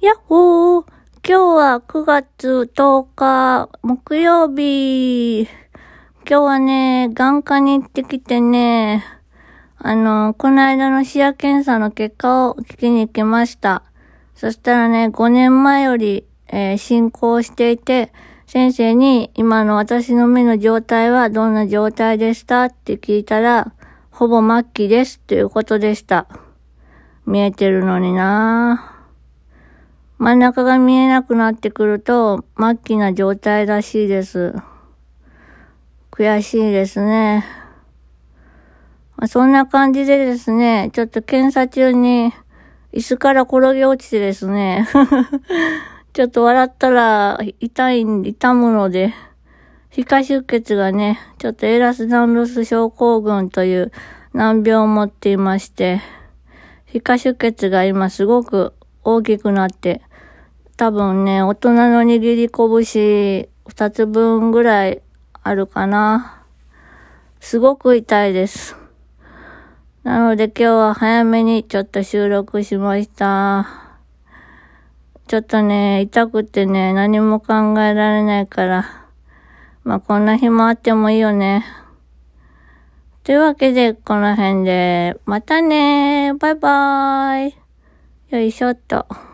やっほー今日は9月10日木曜日。今日はね、眼科に行ってきてね、あの、この間の視野検査の結果を聞きに行きました。そしたらね、5年前より、えー、進行していて、先生に今の私の目の状態はどんな状態でしたって聞いたら、ほぼ末期ですということでした。見えてるのになぁ。真ん中が見えなくなってくると、末期な状態らしいです。悔しいですね。まあ、そんな感じでですね、ちょっと検査中に椅子から転げ落ちてですね、ちょっと笑ったら痛い、痛むので、皮下出血がね、ちょっとエラスダンロス症候群という難病を持っていまして、皮下出血が今すごく大きくなって、多分ね、大人の握り拳二つ分ぐらいあるかな。すごく痛いです。なので今日は早めにちょっと収録しました。ちょっとね、痛くてね、何も考えられないから。まあ、こんな日もあってもいいよね。というわけで、この辺で、またねバイバーイよいしょっと。